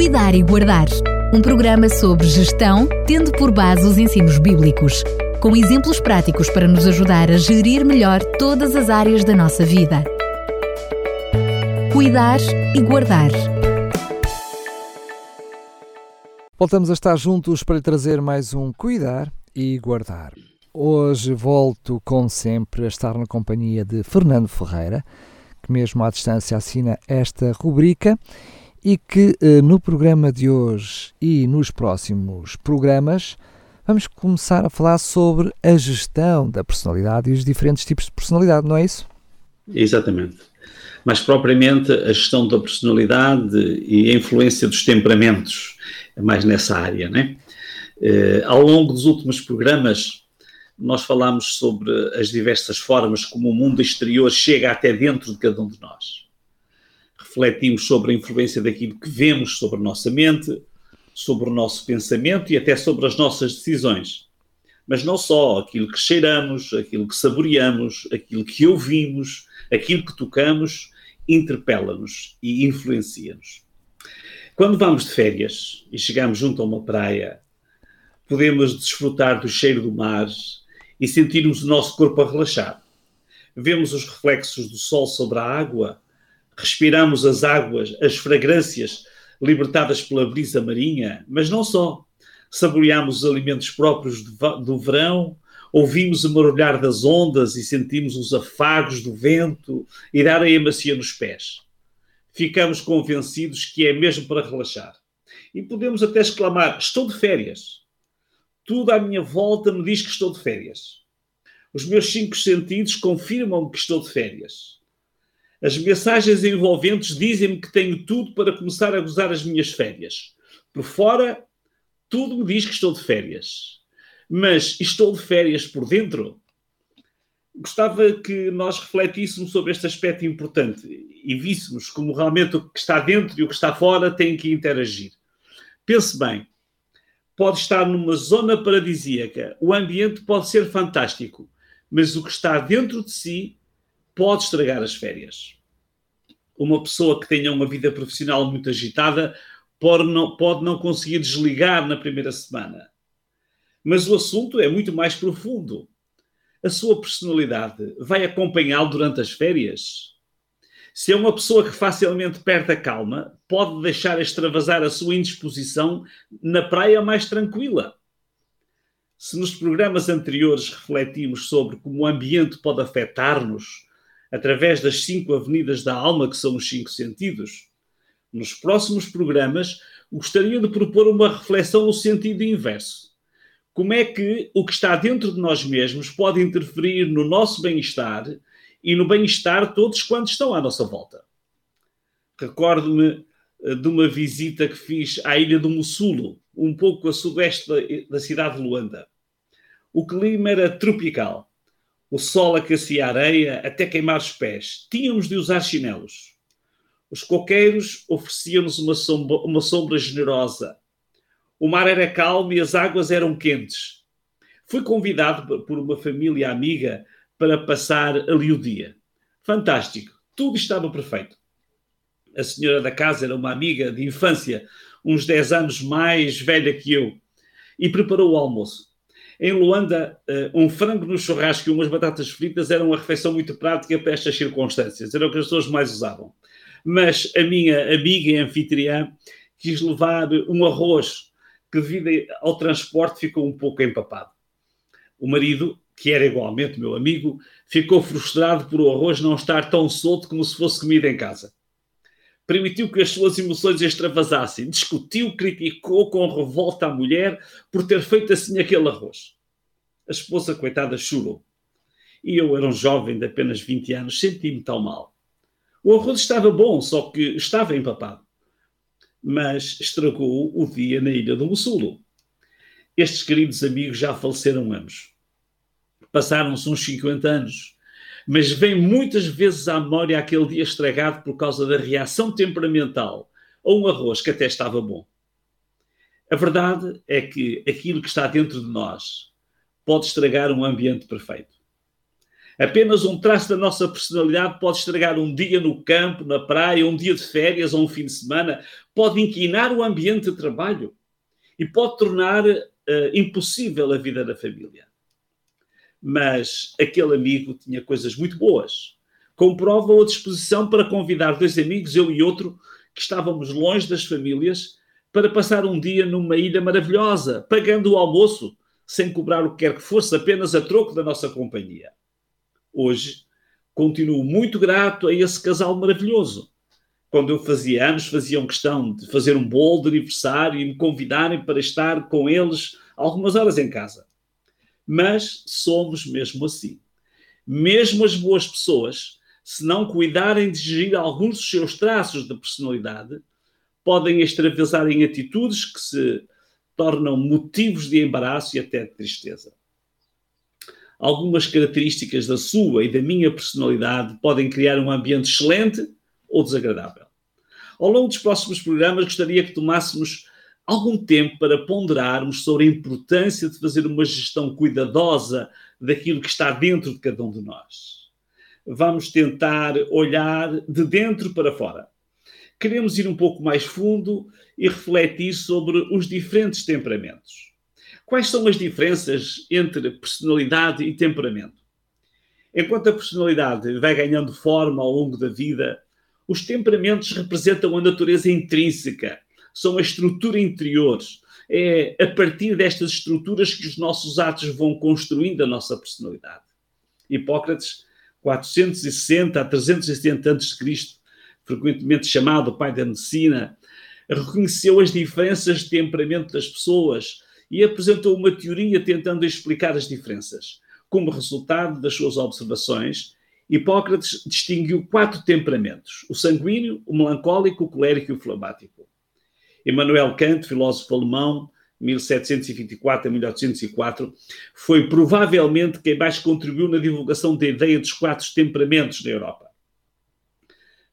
Cuidar e Guardar. Um programa sobre gestão, tendo por base os ensinos bíblicos, com exemplos práticos para nos ajudar a gerir melhor todas as áreas da nossa vida. Cuidar e Guardar. Voltamos a estar juntos para trazer mais um Cuidar e Guardar. Hoje volto, como sempre, a estar na companhia de Fernando Ferreira, que mesmo à distância assina esta rubrica e que eh, no programa de hoje e nos próximos programas vamos começar a falar sobre a gestão da personalidade e os diferentes tipos de personalidade, não é isso? Exatamente. Mais propriamente a gestão da personalidade e a influência dos temperamentos, é mais nessa área, né? Eh, ao longo dos últimos programas nós falámos sobre as diversas formas como o mundo exterior chega até dentro de cada um de nós. Refletimos sobre a influência daquilo que vemos sobre a nossa mente, sobre o nosso pensamento e até sobre as nossas decisões. Mas não só, aquilo que cheiramos, aquilo que saboreamos, aquilo que ouvimos, aquilo que tocamos, interpela-nos e influencia-nos. Quando vamos de férias e chegamos junto a uma praia, podemos desfrutar do cheiro do mar, e sentirmos o nosso corpo a relaxar. Vemos os reflexos do sol sobre a água, respiramos as águas, as fragrâncias libertadas pela brisa marinha, mas não só. Saboreamos os alimentos próprios do verão, ouvimos o marulhar das ondas e sentimos os afagos do vento e dar a macia nos pés. Ficamos convencidos que é mesmo para relaxar. E podemos até exclamar: Estou de férias tudo à minha volta me diz que estou de férias. Os meus cinco sentidos confirmam que estou de férias. As mensagens envolventes dizem-me que tenho tudo para começar a gozar as minhas férias. Por fora, tudo me diz que estou de férias. Mas estou de férias por dentro? Gostava que nós refletíssemos sobre este aspecto importante e víssemos como realmente o que está dentro e o que está fora têm que interagir. Pense bem, pode estar numa zona paradisíaca, o ambiente pode ser fantástico, mas o que está dentro de si pode estragar as férias. Uma pessoa que tenha uma vida profissional muito agitada pode não, pode não conseguir desligar na primeira semana. Mas o assunto é muito mais profundo. A sua personalidade vai acompanhá-lo durante as férias? Se é uma pessoa que facilmente perde a calma, pode deixar extravasar a sua indisposição na praia mais tranquila. Se nos programas anteriores refletimos sobre como o ambiente pode afetar-nos através das cinco avenidas da alma, que são os cinco sentidos, nos próximos programas gostaria de propor uma reflexão no sentido inverso. Como é que o que está dentro de nós mesmos pode interferir no nosso bem-estar e no bem-estar de todos quantos estão à nossa volta. Recordo-me eh, de uma visita que fiz à ilha do Mussulo, um pouco a sudeste da, cidade de Luanda. O clima era tropical. O sol aquecia a areia até queimar os pés. Tínhamos de usar chinelos. Os coqueiros ofereciam-nos uma sombra, uma sombra generosa. O mar era calmo e as águas eram quentes. Fui convidado por uma família amiga para passar ali o dia. Fantástico. Tudo estava perfeito. A senhora da casa era uma amiga de infância, uns 10 anos mais velha que eu, e preparou o almoço. Em Luanda, eh, um frango no churrasco e umas batatas fritas eram uma refeição muito prática para estas circunstâncias. Era o que as pessoas mais usavam. Mas a minha amiga e anfitriã quis levar um arroz que, devido ao transporte, ficou um pouco empapado. O marido que era igualmente meu amigo, ficou frustrado por o arroz não estar tão solto como se fosse comida em casa. Permitiu que as suas emoções extravasassem, discutiu, criticou com revolta a mulher por ter feito assim aquele arroz. A esposa, coitada, chorou. E eu era um jovem de apenas 20 anos, senti-me tão mal. O arroz estava bom, só que estava empapado. Mas estragou o dia na ilha do Mussulo. Estes queridos amigos já faleceram ambos passaram-se uns 50 anos, mas vem muitas vezes à memória aquele dia estragado por causa da reação temperamental a um arroz que até estava bom. A verdade é que aquilo que está dentro de nós pode estragar um ambiente perfeito. Apenas um traço da nossa personalidade pode estragar um dia no campo, na praia, um dia de férias ou um fim de semana, pode inquinar o ambiente de trabalho e pode tornar uh, impossível a vida da família. Mas aquele amigo tinha coisas muito boas. Comprova a disposição para convidar dois amigos, eu e outro, que estávamos longe das famílias, para passar um dia numa ilha maravilhosa, pagando o almoço, sem cobrar o que quer que fosse, apenas a troco da nossa companhia hoje, continuo muito grato a esse casal maravilhoso. Quando eu fazia anos, faziam questão de fazer um bolo de aniversário e me convidarem para estar com eles algumas horas em casa. Mas somos mesmo assim. Mesmo as boas pessoas, se não cuidarem de gerir alguns dos seus traços de personalidade, podem extravasar em atitudes que se tornam motivos de embaraço e até de tristeza algumas características da sua e da minha personalidade podem criar um ambiente excelente ou desagradável. Ao longo dos próximos programas, gostaria que tomássemos algum tempo para ponderarmos sobre a importância de fazer uma gestão cuidadosa daquilo que está dentro de cada um de nós. Vamos tentar olhar de dentro para fora. Queremos ir um pouco mais fundo e refletir sobre os diferentes temperamentos. Quais são as diferenças entre personalidade e temperamento? Enquanto a personalidade vai ganhando forma ao longo da vida, os temperamentos representam a natureza intrínseca, são a estrutura interior. É a partir destas estruturas que os nossos atos vão construindo a nossa personalidade. Hipócrates, 460 a 370 a.C., frequentemente chamado pai da medicina, reconheceu as diferenças de temperamento das pessoas e apresentou uma teoria tentando explicar as diferenças. Como resultado das suas observações, Hipócrates distinguiu quatro temperamentos: o sanguíneo, o melancólico, o colérico e o flamático. Emmanuel Kant, filósofo alemão, 1724 a 1804, foi provavelmente quem mais contribuiu na divulgação da ideia dos quatro temperamentos na Europa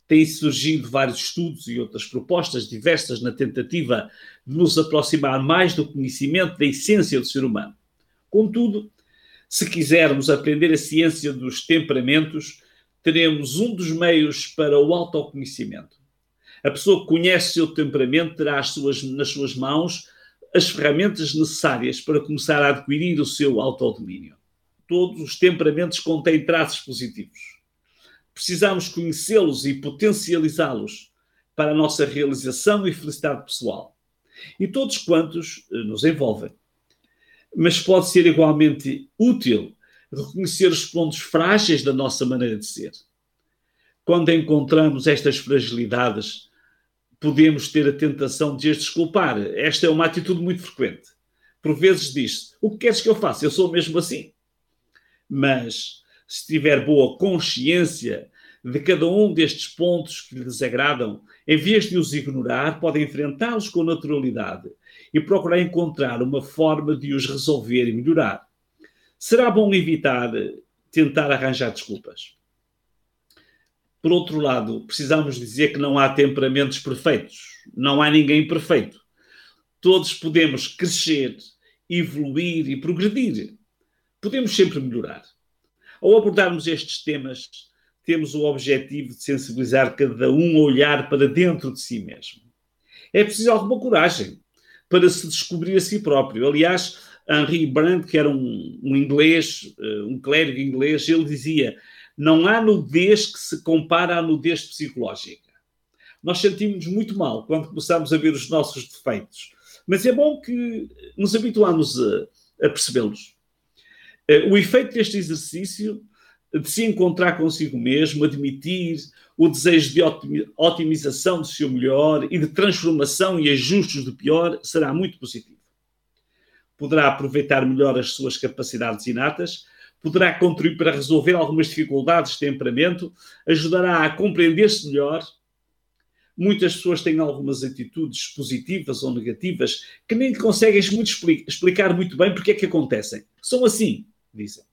têm surgido vários estudos e outras propostas diversas na tentativa de nos aproximar mais do conhecimento da essência do ser humano. Contudo, se quisermos aprender a ciência dos temperamentos, teremos um dos meios para o autoconhecimento. A pessoa que conhece o seu temperamento terá suas, nas suas mãos as ferramentas necessárias para começar a adquirir o seu autodomínio. Todos os temperamentos contêm traços positivos precisamos conhecê-los e potencializá-los para a nossa realização e felicidade pessoal. E todos quantos eh, nos envolvem. Mas pode ser igualmente útil reconhecer os pontos frágeis da nossa maneira de ser. Quando encontramos estas fragilidades, podemos ter a tentação de as desculpar. Esta é uma atitude muito frequente. Por vezes diz-se: O que queres que eu faça? Eu sou mesmo assim. Mas se tiver boa consciência de cada um destes pontos que lhe desagradam, em vez de os ignorar, pode enfrentá-los com naturalidade e procurar encontrar uma forma de os resolver e melhorar. Será bom evitar tentar arranjar desculpas. Por outro lado, precisamos dizer que não há temperamentos perfeitos. Não há ninguém perfeito. Todos podemos crescer, evoluir e progredir. Podemos sempre melhorar. Ao abordarmos estes temas, temos o objetivo de sensibilizar cada um a olhar para dentro de si mesmo. É preciso alguma coragem para se descobrir a si próprio. Aliás, Henri Brandt, que era um, um inglês, eh, um clérigo inglês, ele dizia: não há nudez que se compara à nudez psicológica. Nós sentimos muito mal quando começamos a ver os nossos defeitos, mas é bom que nos habituamos a, a percebê-los. Eh, o efeito deste exercício de se encontrar consigo mesmo, admitir o desejo de otimização do seu melhor e de transformação e ajustes do pior será muito positivo. Poderá aproveitar melhor as suas capacidades inatas, poderá contribuir para resolver algumas dificuldades de temperamento, ajudará a compreender-se melhor. Muitas pessoas têm algumas atitudes positivas ou negativas que nem conseguem muito explicar muito bem porque é que acontecem. São assim, dizem.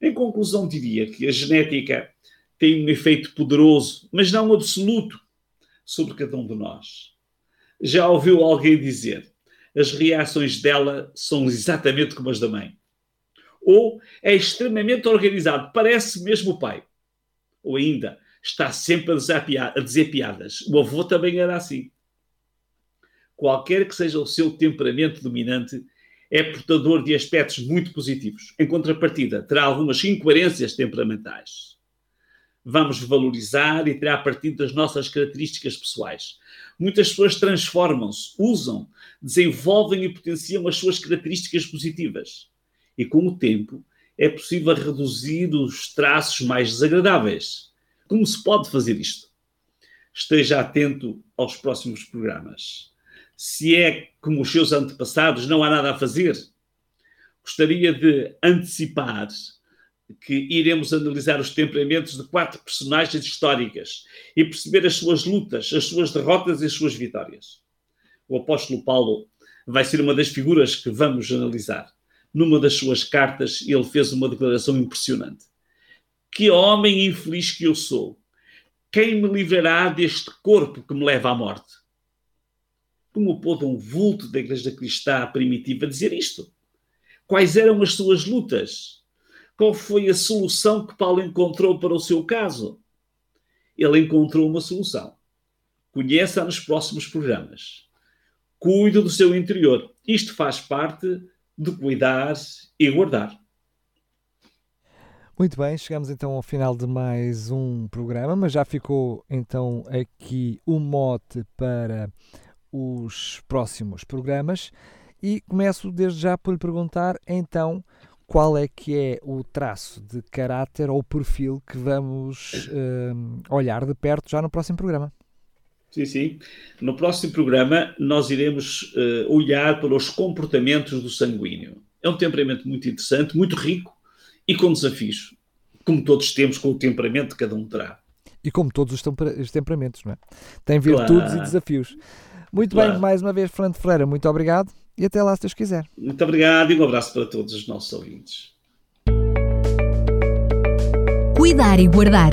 Em conclusão, diria que a genética tem um efeito poderoso, mas não absoluto, sobre cada um de nós. Já ouviu alguém dizer: as reações dela são exatamente como as da mãe? Ou é extremamente organizado, parece mesmo o pai. Ou ainda, está sempre a dizer piadas. O avô também era assim. Qualquer que seja o seu temperamento dominante, é portador de aspectos muito positivos. Em contrapartida, terá algumas incoerências temperamentais. Vamos valorizar e terá partido das nossas características pessoais. Muitas pessoas transformam-se, usam, desenvolvem e potenciam as suas características positivas. E com o tempo, é possível reduzir os traços mais desagradáveis. Como se pode fazer isto? Esteja atento aos próximos programas. Se é como os seus antepassados, não há nada a fazer. Gostaria de antecipar que iremos analisar os temperamentos de quatro personagens históricas e perceber as suas lutas, as suas derrotas e as suas vitórias. O apóstolo Paulo vai ser uma das figuras que vamos analisar. Numa das suas cartas, ele fez uma declaração impressionante. Que homem infeliz que eu sou! Quem me livrará deste corpo que me leva à morte? Como pôde um vulto da igreja cristã primitiva dizer isto? Quais eram as suas lutas? Qual foi a solução que Paulo encontrou para o seu caso? Ele encontrou uma solução. Conheça nos próximos programas. Cuide do seu interior. Isto faz parte de cuidar e guardar. Muito bem, chegamos então ao final de mais um programa, mas já ficou então aqui o mote para os próximos programas e começo desde já por lhe perguntar então qual é que é o traço de caráter ou perfil que vamos uh, olhar de perto já no próximo programa. Sim, sim. No próximo programa nós iremos uh, olhar para os comportamentos do sanguíneo. É um temperamento muito interessante, muito rico e com desafios, como todos temos com o temperamento que cada um terá. E como todos os, os temperamentos, não é? Tem virtudes claro. e desafios. Muito claro. bem, mais uma vez, Fernando Ferreira, muito obrigado e até lá se Deus quiser. Muito obrigado e um abraço para todos os nossos ouvintes. Cuidar e Guardar